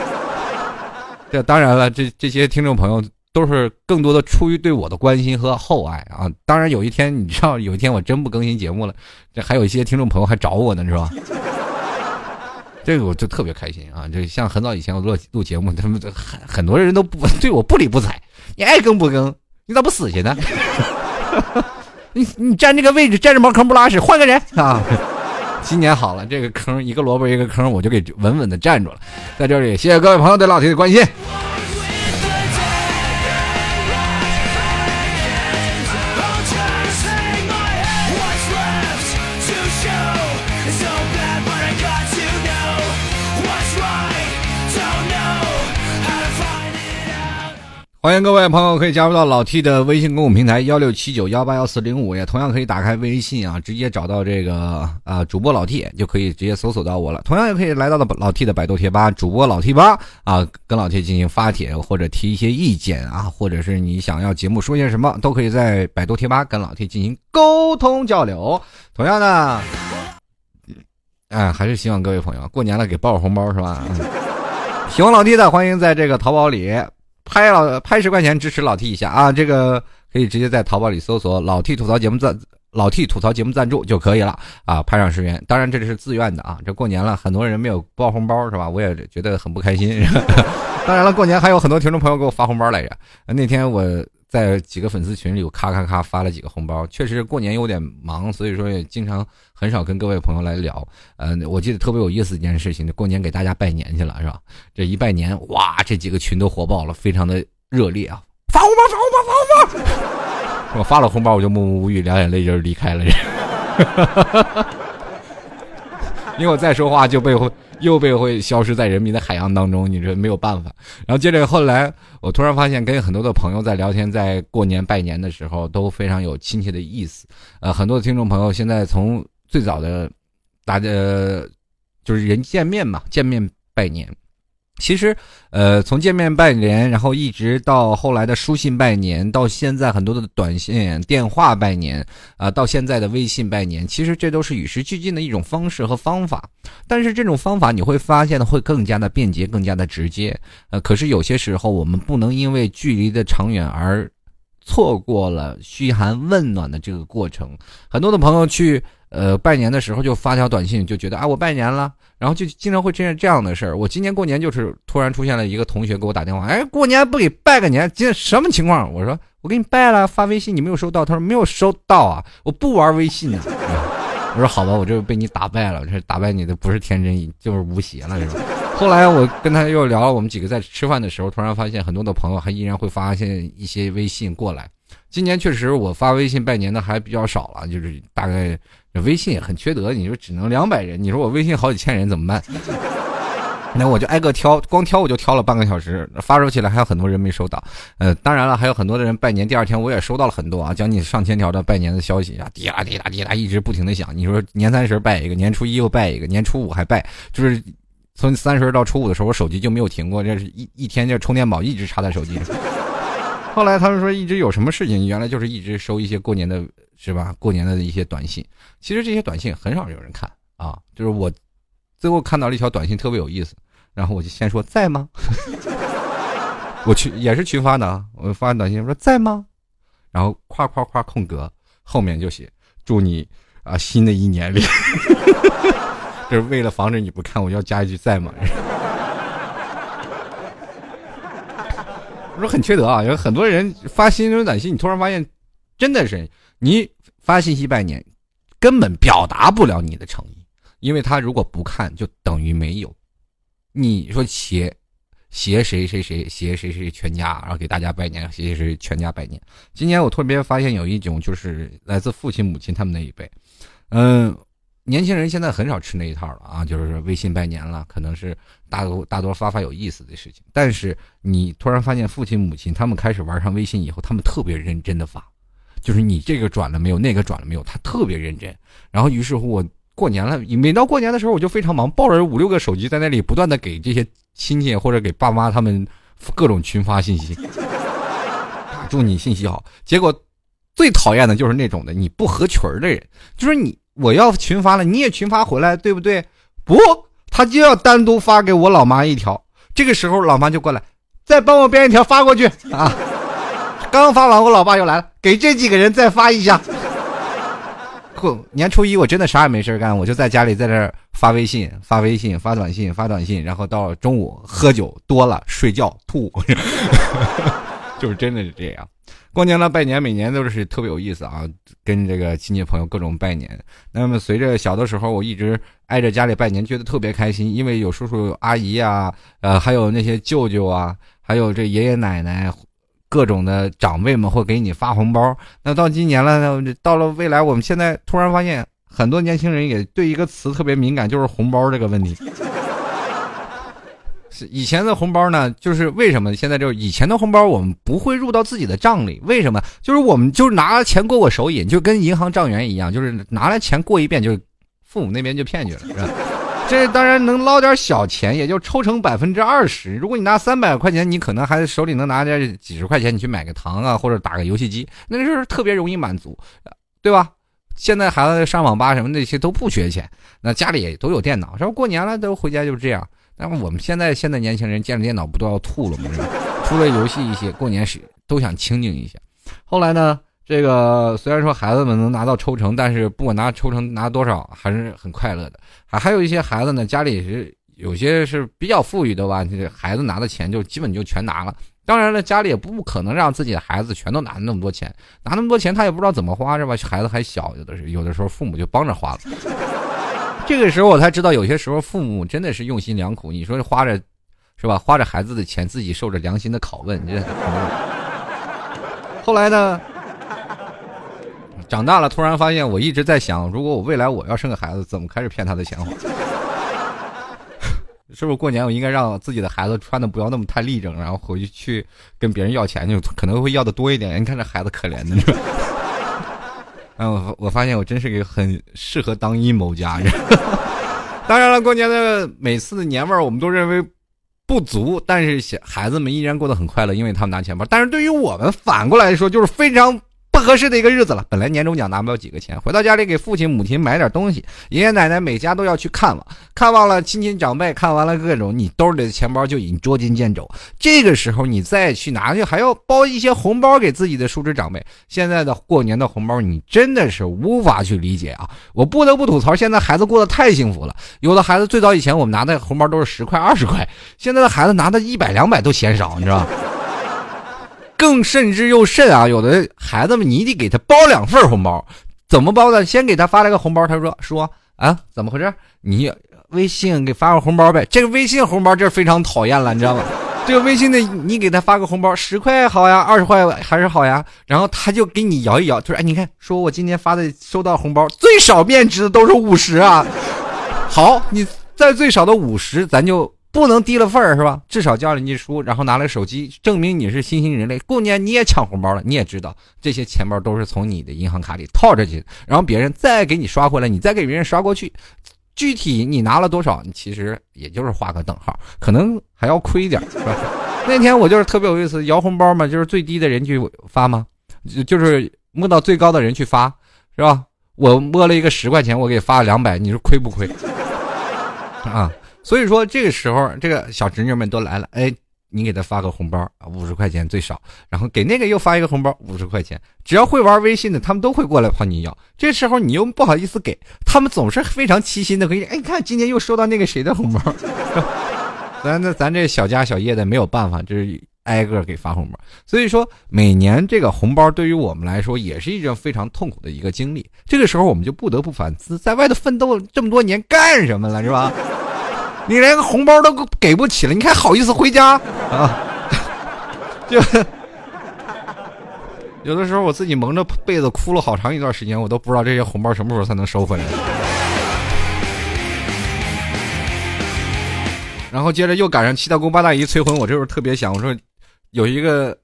这当然了，这这些听众朋友都是更多的出于对我的关心和厚爱啊。当然有一天你知道有一天我真不更新节目了，这还有一些听众朋友还找我呢，是吧？这个我就特别开心啊！就像很早以前我录录节目，他们很很多人都不对我不理不睬，你爱更不更？你咋不死去呢？你你占这个位置占着茅坑不拉屎，换个人 啊！今年好了，这个坑一个萝卜一个坑，我就给稳稳的站住了。在这里，谢谢各位朋友对老铁的关心。欢迎各位朋友可以加入到老 T 的微信公众平台幺六七九幺八幺四零五，也同样可以打开微信啊，直接找到这个啊主播老 T，就可以直接搜索到我了。同样也可以来到了老 T 的百度贴吧，主播老 T 吧啊，跟老 T 进行发帖或者提一些意见啊，或者是你想要节目说些什么，都可以在百度贴吧跟老 T 进行沟通交流。同样的，哎，还是希望各位朋友过年了给包个红包是吧？喜欢老 T 的，欢迎在这个淘宝里。拍了拍十块钱支持老 T 一下啊！这个可以直接在淘宝里搜索“老 T 吐槽节目赞”，老 T 吐槽节目赞助就可以了啊！拍上十元，当然这里是自愿的啊！这过年了，很多人没有包红包是吧？我也觉得很不开心。当然了，过年还有很多听众朋友给我发红包来着。那天我。在几个粉丝群里，我咔咔咔发了几个红包。确实过年有点忙，所以说也经常很少跟各位朋友来聊。嗯，我记得特别有意思一件事情，过年给大家拜年去了，是吧？这一拜年，哇，这几个群都火爆了，非常的热烈啊！发红包，发红包，发红包！我发了红包，我就默默无语，两眼泪就离开了。因为我再说话就被会。又被会消失在人民的海洋当中，你这没有办法。然后接着后来，我突然发现跟很多的朋友在聊天，在过年拜年的时候都非常有亲切的意思。呃，很多的听众朋友现在从最早的大家就是人见面嘛，见面拜年，其实，呃，从见面拜年，然后一直到后来的书信拜年，到现在很多的短信、电话拜年，啊，到现在的微信拜年，其实这都是与时俱进的一种方式和方法。但是这种方法你会发现的，会更加的便捷，更加的直接。呃，可是有些时候我们不能因为距离的长远而错过了嘘寒问暖的这个过程。很多的朋友去。呃，拜年的时候就发条短信，就觉得啊，我拜年了，然后就经常会出现这样的事儿。我今年过年就是突然出现了一个同学给我打电话，哎，过年不给拜个年，今天什么情况？我说我给你拜了，发微信你没有收到，他说没有收到啊，我不玩微信呢。我说好吧，我这被你打败了，这打败你的不是天真，就是无邪了，是吧？后来我跟他又聊，我们几个在吃饭的时候，突然发现很多的朋友还依然会发现一些微信过来。今年确实我发微信拜年的还比较少了，就是大概。微信也很缺德，你说只能两百人，你说我微信好几千人怎么办？那我就挨个挑，光挑我就挑了半个小时，发出去了还有很多人没收到。呃，当然了，还有很多的人拜年，第二天我也收到了很多啊，将近上千条的拜年的消息啊，滴答滴答滴答一直不停的响。你说年三十拜一个，年初一又拜一个，年初五还拜，就是从三十到初五的时候，我手机就没有停过，这是一一天这充电宝一直插在手机上。后来他们说一直有什么事情，原来就是一直收一些过年的。是吧？过年的一些短信，其实这些短信很少有人看啊。就是我最后看到了一条短信，特别有意思，然后我就先说在吗？我去也是群发的，我发短信说在吗？然后夸夸夸空格，后面就写祝你啊新的一年里，就是为了防止你不看，我要加一句在吗？我说很缺德啊，有很多人发新年短信，你突然发现真的是。你发信息拜年，根本表达不了你的诚意，因为他如果不看，就等于没有。你说携携谁谁谁携谁谁全家，然后给大家拜年，携谁全家拜年。今年我特别发现有一种，就是来自父亲母亲他们那一辈，嗯，年轻人现在很少吃那一套了啊，就是微信拜年了，可能是大多大多发发有意思的事情。但是你突然发现父亲母亲他们开始玩上微信以后，他们特别认真的发。就是你这个转了没有，那个转了没有，他特别认真。然后于是乎，我过年了，每到过年的时候，我就非常忙，抱着五六个手机在那里不断的给这些亲戚或者给爸妈他们各种群发信息，祝你信息好。结果最讨厌的就是那种的你不合群的人，就是你我要群发了，你也群发回来，对不对？不，他就要单独发给我老妈一条。这个时候，老妈就过来，再帮我编一条发过去啊。刚发完，我老爸又来了，给这几个人再发一下。年初一我真的啥也没事干，我就在家里在这发微信、发微信、发短信、发短信，然后到中午喝酒多了睡觉吐，就是真的是这样。过年了拜年，每年都是特别有意思啊，跟这个亲戚朋友各种拜年。那么随着小的时候，我一直挨着家里拜年，觉得特别开心，因为有叔叔阿姨啊，呃，还有那些舅舅啊，还有这爷爷奶奶。各种的长辈们会给你发红包。那到今年了，到了未来，我们现在突然发现，很多年轻人也对一个词特别敏感，就是红包这个问题。以前的红包呢，就是为什么现在就是以前的红包我们不会入到自己的账里？为什么？就是我们就是拿钱过过手瘾，就跟银行账员一样，就是拿来钱过一遍，就父母那边就骗去了，是吧？这当然能捞点小钱，也就抽成百分之二十。如果你拿三百块钱，你可能还手里能拿点几十块钱，你去买个糖啊，或者打个游戏机，那就是特别容易满足，对吧？现在孩子上网吧什么那些都不缺钱，那家里也都有电脑，说过年了都回家就是这样。那么我们现在现在年轻人见着电脑不都要吐了吗？除了游戏一些，过年时都想清静一下。后来呢？这个虽然说孩子们能拿到抽成，但是不管拿抽成拿多少，还是很快乐的。还还有一些孩子呢，家里是有些是比较富裕的吧，这孩子拿的钱就基本就全拿了。当然了，家里也不可能让自己的孩子全都拿那么多钱，拿那么多钱他也不知道怎么花，是吧？孩子还小，有的是有的时候父母就帮着花了。这个时候我才知道，有些时候父母真的是用心良苦。你说花着，是吧？花着孩子的钱，自己受着良心的拷问。这后来呢？长大了，突然发现，我一直在想，如果我未来我要生个孩子，怎么开始骗他的钱花？是不是过年我应该让自己的孩子穿的不要那么太立正，然后回去去跟别人要钱，就可能会要的多一点。你看这孩子可怜的，嗯，我我发现我真是个很适合当阴谋家人。当然了，过年的每次的年味儿，我们都认为不足，但是小孩子们依然过得很快乐，因为他们拿钱包。但是对于我们反过来说，就是非常。合适的一个日子了，本来年终奖拿不了几个钱，回到家里给父亲母亲买点东西，爷爷奶奶每家都要去看望，看望了亲戚长辈，看完了各种，你兜里的钱包就已经捉襟见肘。这个时候你再去拿去，还要包一些红包给自己的叔侄长辈。现在的过年的红包，你真的是无法去理解啊！我不得不吐槽，现在孩子过得太幸福了。有的孩子最早以前我们拿的红包都是十块、二十块，现在的孩子拿的一百、两百都嫌少，你知道吧？更甚之又甚啊！有的孩子们，你得给他包两份红包，怎么包呢？先给他发了个红包，他说：“说啊，怎么回事？你微信给发个红包呗。”这个微信红包这非常讨厌了，你知道吗？这个微信的你给他发个红包，十块好呀，二十块还是好呀。然后他就给你摇一摇，他说：“哎，你看，说我今天发的收到红包最少面值的都是五十啊。好，你在最少的五十，咱就。”不能低了份儿是吧？至少交了你书，然后拿了手机证明你是新兴人类。过年你也抢红包了，你也知道这些钱包都是从你的银行卡里套着去，然后别人再给你刷回来，你再给别人刷过去。具体你拿了多少，你其实也就是画个等号，可能还要亏一点，是吧？那天我就是特别有意思，摇红包嘛，就是最低的人去发吗？就是摸到最高的人去发，是吧？我摸了一个十块钱，我给发了两百，你说亏不亏？啊？所以说这个时候，这个小侄女们都来了，哎，你给他发个红包啊，五十块钱最少，然后给那个又发一个红包，五十块钱，只要会玩微信的，他们都会过来跑你要。这时候你又不好意思给他们，总是非常齐心的可以，哎，你看今天又收到那个谁的红包，咱那咱这小家小业的没有办法，就是挨个给发红包。所以说每年这个红包对于我们来说也是一种非常痛苦的一个经历。这个时候我们就不得不反思，在外头奋斗这么多年干什么了，是吧？你连个红包都给不起了，你还好意思回家啊？就有的时候我自己蒙着被子哭了好长一段时间，我都不知道这些红包什么时候才能收回来。然后接着又赶上七大姑八大姨催婚，我这时候特别想，我说有一个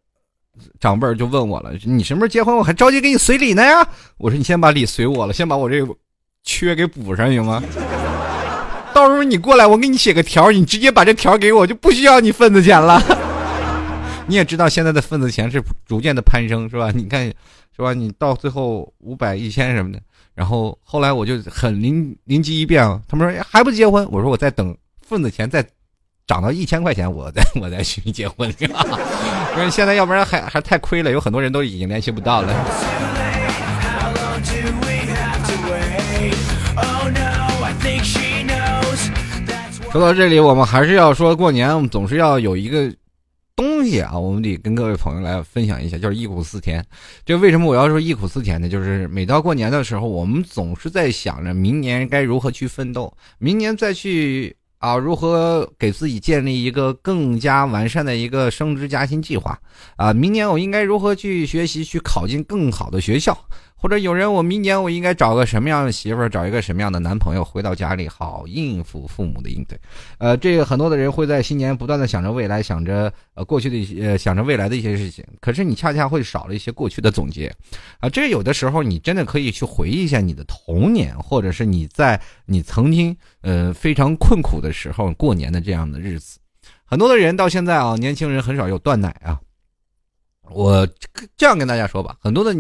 长辈就问我了：“你什么时候结婚？我还着急给你随礼呢呀？”我说：“你先把礼随我了，先把我这缺给补上，行吗？”到时候你过来，我给你写个条，你直接把这条给我，就不需要你份子钱了。你也知道现在的份子钱是逐渐的攀升，是吧？你看，是吧？你到最后五百、一千什么的，然后后来我就很灵灵机一变，他们说还不结婚，我说我再等份子钱再涨到一千块钱，我再我再去结婚。因为现在要不然还还太亏了，有很多人都已经联系不到了。说到这里，我们还是要说过年，我们总是要有一个东西啊，我们得跟各位朋友来分享一下，就是忆苦思甜。这为什么我要说忆苦思甜呢？就是每到过年的时候，我们总是在想着明年该如何去奋斗，明年再去啊，如何给自己建立一个更加完善的一个升职加薪计划啊，明年我应该如何去学习，去考进更好的学校。或者有人，我明年我应该找个什么样的媳妇儿，找一个什么样的男朋友，回到家里好应付父母的应对。呃，这个很多的人会在新年不断的想着未来，想着呃过去的一些，想着未来的一些事情。可是你恰恰会少了一些过去的总结，啊，这有的时候你真的可以去回忆一下你的童年，或者是你在你曾经呃非常困苦的时候过年的这样的日子。很多的人到现在啊，年轻人很少有断奶啊。我这样跟大家说吧，很多的。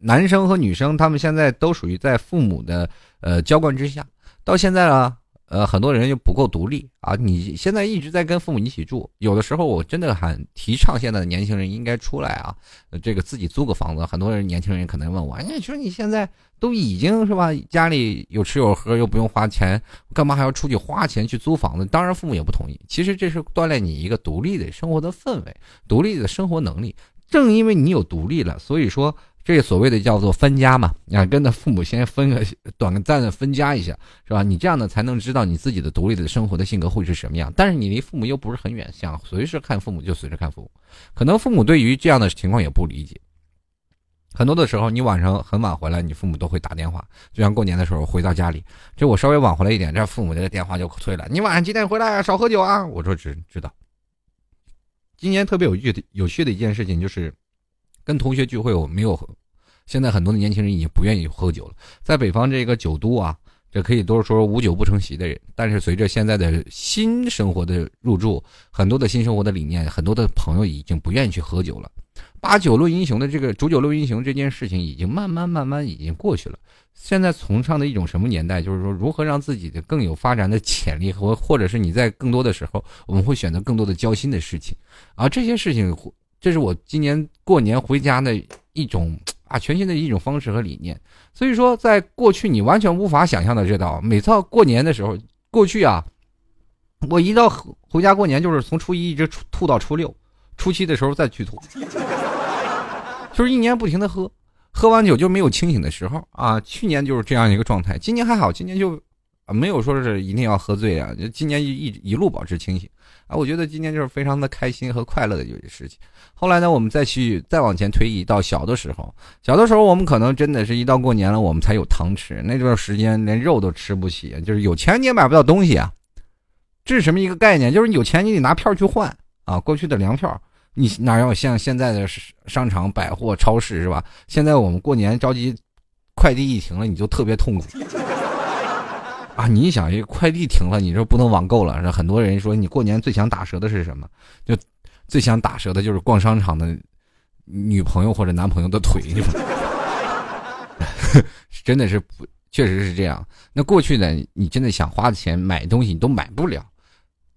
男生和女生，他们现在都属于在父母的呃娇惯之下，到现在呢，呃，很多人又不够独立啊。你现在一直在跟父母一起住，有的时候我真的很提倡现在的年轻人应该出来啊，这个自己租个房子。很多人年轻人可能问我，哎你说你现在都已经是吧，家里有吃有喝，又不用花钱，干嘛还要出去花钱去租房子？当然父母也不同意。其实这是锻炼你一个独立的生活的氛围，独立的生活能力。正因为你有独立了，所以说。这所谓的叫做分家嘛，啊，跟着父母先分个短暂的分家一下，是吧？你这样呢才能知道你自己的独立的生活的性格会是什么样。但是你离父母又不是很远，想随时看父母就随时看父母，可能父母对于这样的情况也不理解。很多的时候，你晚上很晚回来，你父母都会打电话，就像过年的时候回到家里，就我稍微晚回来一点，这父母的电话就催了：“你晚上几点回来？啊少喝酒啊！”我说：“知知道。”今年特别有趣的有趣的一件事情就是。跟同学聚会，我没有。现在很多的年轻人已经不愿意喝酒了。在北方这个酒都啊，这可以都是说无酒不成席的人。但是随着现在的新生活的入驻，很多的新生活的理念，很多的朋友已经不愿意去喝酒了。把酒论英雄的这个煮酒论英雄这件事情，已经慢慢慢慢已经过去了。现在崇尚的一种什么年代，就是说如何让自己的更有发展的潜力和，或者是你在更多的时候，我们会选择更多的交心的事情。而这些事情，这是我今年过年回家的一种啊全新的一种方式和理念。所以说，在过去你完全无法想象的这道，每到过年的时候，过去啊，我一到回家过年就是从初一一直吐到初六，初七的时候再去吐。就是一年不停的喝，喝完酒就没有清醒的时候啊。去年就是这样一个状态，今年还好，今年就没有说是一定要喝醉啊，就今年一一一路保持清醒啊。我觉得今年就是非常的开心和快乐的一件事情。后来呢，我们再去再往前推移到小的时候，小的时候我们可能真的是一到过年了，我们才有糖吃，那段时间连肉都吃不起，就是有钱你也买不到东西啊。这是什么一个概念？就是有钱你得拿票去换啊，过去的粮票。你哪有像现在的商场、百货、超市是吧？现在我们过年着急，快递一停了，你就特别痛苦啊！你想，这快递停了，你说不能网购了，很多人说你过年最想打折的是什么？就最想打折的就是逛商场的女朋友或者男朋友的腿，真的是不，确实是这样。那过去呢，你真的想花钱买东西，你都买不了，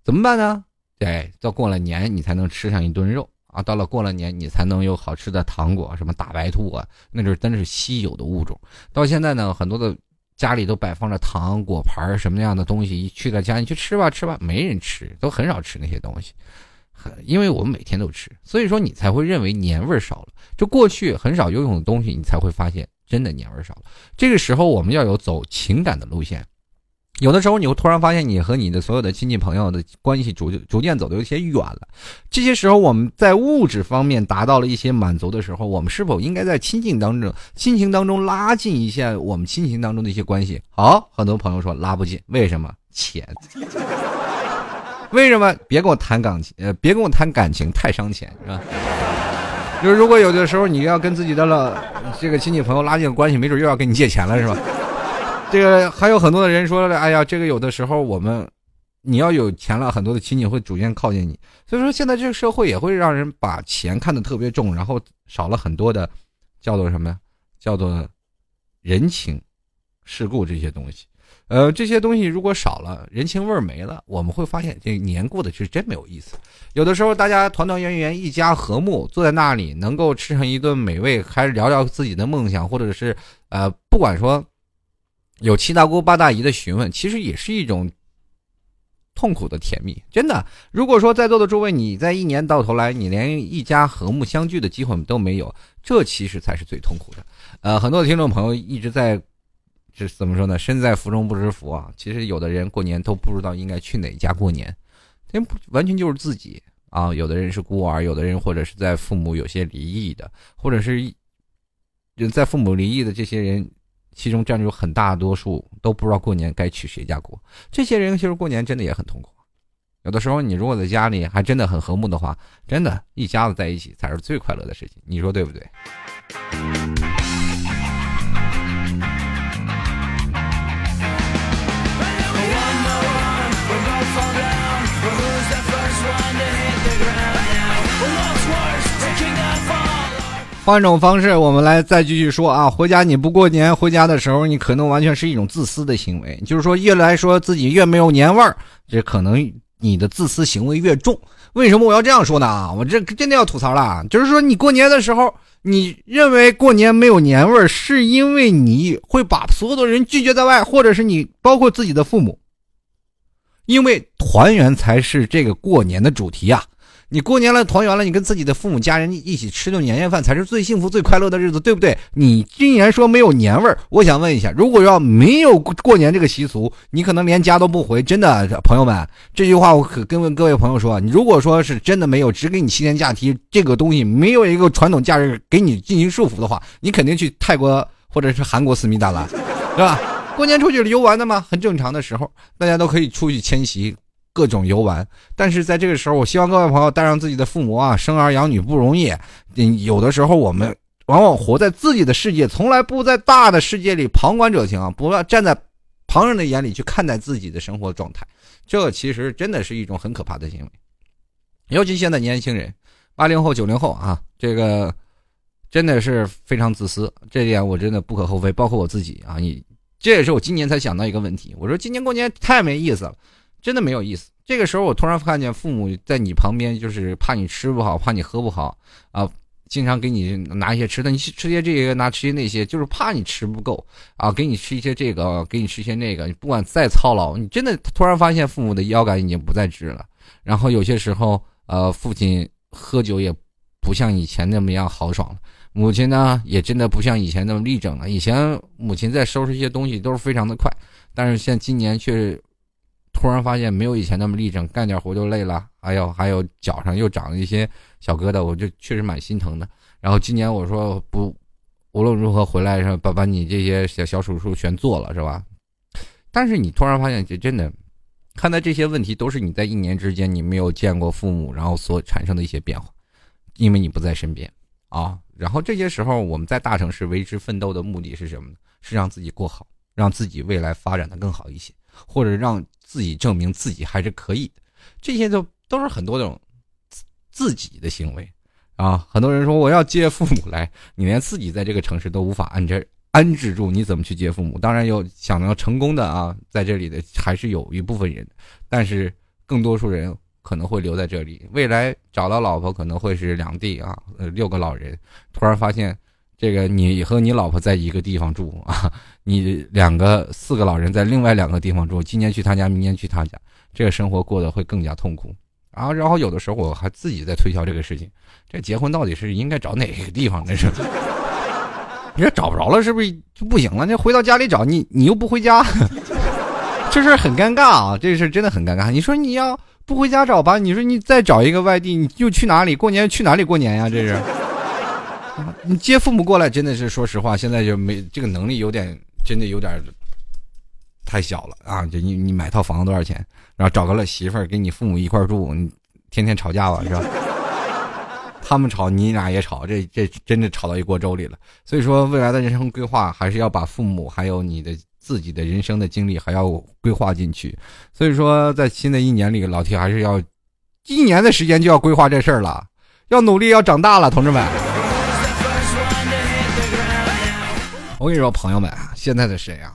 怎么办呢？对，到过了年你才能吃上一顿肉啊！到了过了年你才能有好吃的糖果，什么大白兔啊，那就是真的是稀有的物种。到现在呢，很多的家里都摆放着糖果盘什么样的东西，一去到家你去吃吧吃吧，没人吃，都很少吃那些东西，因为我们每天都吃，所以说你才会认为年味少了。就过去很少游泳的东西，你才会发现真的年味少了。这个时候我们要有走情感的路线。有的时候，你会突然发现，你和你的所有的亲戚朋友的关系逐逐渐走的有些远了。这些时候，我们在物质方面达到了一些满足的时候，我们是否应该在亲近当中、亲情当中拉近一下我们亲情当中的一些关系？好，很多朋友说拉不近，为什么？钱。为什么？别跟我谈感情，呃，别跟我谈感情，太伤钱，是吧？就是如果有的时候你要跟自己的了这个亲戚朋友拉近关系，没准又要跟你借钱了，是吧？这个还有很多的人说了，哎呀，这个有的时候我们，你要有钱了，很多的亲戚会逐渐靠近你。所以说，现在这个社会也会让人把钱看得特别重，然后少了很多的，叫做什么呀？叫做人情世故这些东西。呃，这些东西如果少了，人情味儿没了，我们会发现这年过得是真没有意思。有的时候大家团团圆圆，一家和睦，坐在那里能够吃上一顿美味，还是聊聊自己的梦想，或者是呃，不管说。有七大姑八大姨的询问，其实也是一种痛苦的甜蜜。真的，如果说在座的诸位，你在一年到头来，你连一家和睦相聚的机会都没有，这其实才是最痛苦的。呃，很多听众朋友一直在，这怎么说呢？身在福中不知福啊。其实有的人过年都不知道应该去哪家过年，因不完全就是自己啊。有的人是孤儿，有的人或者是在父母有些离异的，或者是在父母离异的这些人。其中占据很大多数都不知道过年该去谁家过，这些人其实过年真的也很痛苦。有的时候你如果在家里还真的很和睦的话，真的一家子在一起才是最快乐的事情，你说对不对？换一种方式，我们来再继续说啊。回家你不过年，回家的时候你可能完全是一种自私的行为，就是说越来说自己越没有年味儿，这可能你的自私行为越重。为什么我要这样说呢？啊，我这真的要吐槽了，就是说你过年的时候，你认为过年没有年味儿，是因为你会把所有的人拒绝在外，或者是你包括自己的父母，因为团圆才是这个过年的主题呀。你过年了，团圆了，你跟自己的父母家人一起吃顿年夜饭，才是最幸福、最快乐的日子，对不对？你竟然说没有年味儿，我想问一下，如果要没有过年这个习俗，你可能连家都不回。真的，朋友们，这句话我可跟各位朋友说，你如果说是真的没有，只给你七天假期这个东西，没有一个传统假日给你进行束缚的话，你肯定去泰国或者是韩国思密达了，是吧？过年出去游玩的嘛，很正常的时候，大家都可以出去迁徙。各种游玩，但是在这个时候，我希望各位朋友带上自己的父母啊，生儿养女不容易。有的时候我们往往活在自己的世界，从来不在大的世界里旁观者清啊，不要站在旁人的眼里去看待自己的生活状态，这其实真的是一种很可怕的行为。尤其现在年轻人，八零后、九零后啊，这个真的是非常自私，这点我真的不可厚非。包括我自己啊，你这也是我今年才想到一个问题，我说今年过年太没意思了，真的没有意思。这个时候，我突然看见父母在你旁边，就是怕你吃不好，怕你喝不好啊，经常给你拿一些吃的，你吃些这个，拿吃些那些，就是怕你吃不够啊，给你吃一些这个，给你吃一些那个。你不管再操劳，你真的突然发现父母的腰杆已经不再直了。然后有些时候，呃，父亲喝酒也不像以前那么样豪爽了，母亲呢也真的不像以前那么立正了。以前母亲在收拾一些东西都是非常的快，但是现今年却。突然发现没有以前那么立正，干点活就累了。哎呦，还有脚上又长了一些小疙瘩，我就确实蛮心疼的。然后今年我说不，无论如何回来是把把你这些小小手术全做了是吧？但是你突然发现，这真的，看待这些问题都是你在一年之间你没有见过父母，然后所产生的一些变化，因为你不在身边啊。然后这些时候我们在大城市为之奋斗的目的是什么？是让自己过好，让自己未来发展的更好一些，或者让。自己证明自己还是可以的，这些都都是很多种自己的行为啊。很多人说我要接父母来，你连自己在这个城市都无法安置安置住，你怎么去接父母？当然有想要成功的啊，在这里的还是有一部分人，但是更多数人可能会留在这里。未来找到老婆可能会是两地啊，呃，六个老人，突然发现。这个你和你老婆在一个地方住啊，你两个四个老人在另外两个地方住，今年去他家，明年去他家，这个生活过得会更加痛苦啊。然后有的时候我还自己在推销这个事情，这结婚到底是应该找哪个地方？的是，你说找不着了是不是就不行了？那回到家里找你，你又不回家，这事很尴尬啊！这事真的很尴尬。你说你要不回家找吧？你说你再找一个外地，你又去哪里过年？去哪里过年呀？这是。你接父母过来真的是，说实话，现在就没这个能力，有点真的有点太小了啊！就你你买套房子多少钱？然后找个了媳妇儿跟你父母一块住，你天天吵架吧，是吧？他们吵，你俩也吵，这这真的吵到一锅粥里了。所以说，未来的人生规划还是要把父母还有你的自己的人生的经历还要规划进去。所以说，在新的一年里，老铁还是要一年的时间就要规划这事儿了，要努力，要长大了，同志们。我跟你说，朋友们啊，现在的谁啊，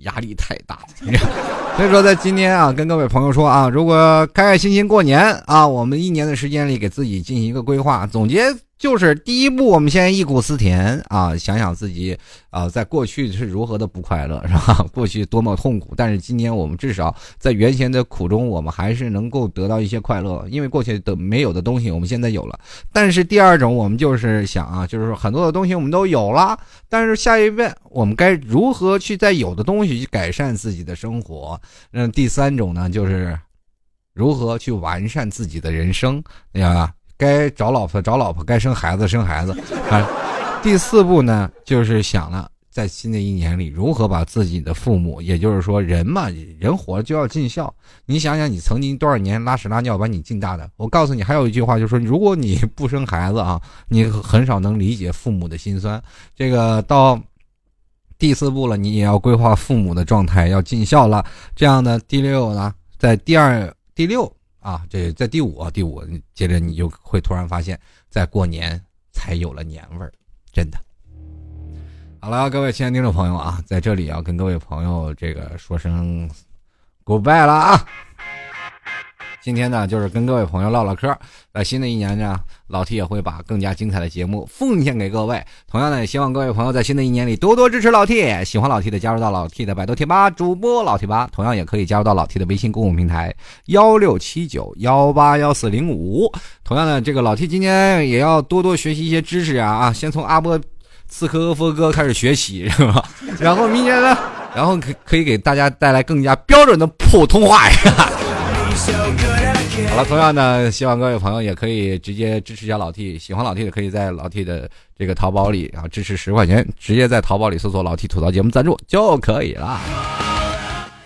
压力太大了。所以说，在今天啊，跟各位朋友说啊，如果开开心心过年啊，我们一年的时间里给自己进行一个规划总结。就是第一步，我们先忆苦思甜啊，想想自己啊，在过去是如何的不快乐，是吧？过去多么痛苦，但是今年我们至少在原先的苦中，我们还是能够得到一些快乐，因为过去的没有的东西，我们现在有了。但是第二种，我们就是想啊，就是说很多的东西我们都有了，但是下一遍我们该如何去在有的东西去改善自己的生活？那第三种呢，就是如何去完善自己的人生，对吧？该找老婆找老婆，该生孩子生孩子，啊，第四步呢，就是想了在新的一年里如何把自己的父母，也就是说人嘛，人活就要尽孝。你想想，你曾经多少年拉屎拉尿把你尽大的，我告诉你，还有一句话就是说，如果你不生孩子啊，你很少能理解父母的心酸。这个到第四步了，你也要规划父母的状态，要尽孝了。这样呢第六呢，在第二第六。啊，这在第五，第五，接着你就会突然发现，在过年才有了年味儿，真的。好了，各位亲爱的听众朋友啊，在这里要跟各位朋友这个说声 goodbye 了啊。今天呢，就是跟各位朋友唠唠嗑。在新的一年呢，老 T 也会把更加精彩的节目奉献给各位。同样呢，也希望各位朋友在新的一年里多多支持老 T。喜欢老 T 的，加入到老 T 的百度贴吧主播老 T 吧。同样也可以加入到老 T 的微信公共平台幺六七九幺八幺四零五。同样呢，这个老 T 今天也要多多学习一些知识啊啊！先从阿波刺客阿佛哥开始学习是吧？然后明年呢，然后可可以给大家带来更加标准的普通话呀。好了，同样呢，希望各位朋友也可以直接支持一下老 T，喜欢老 T 的可以在老 T 的这个淘宝里啊支持十块钱，直接在淘宝里搜索“老 T 吐槽节目赞助”就可以了。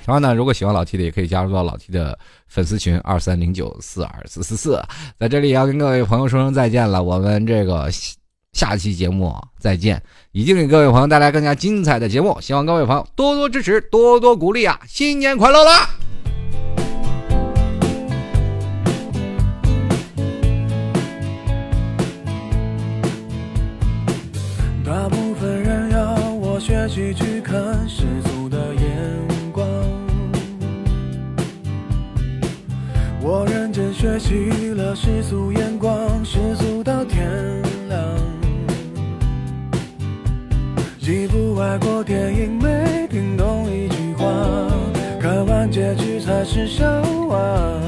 同样呢，如果喜欢老 T 的，也可以加入到老 T 的粉丝群二三零九四二四四四。在这里要跟各位朋友说声再见了，我们这个下期节目再见，已经给各位朋友带来更加精彩的节目，希望各位朋友多多支持，多多鼓励啊！新年快乐啦！一起去看世俗的眼光，我认真学习了世俗眼光，世俗到天亮。一部外国电影没听懂一句话，看完结局才是笑话。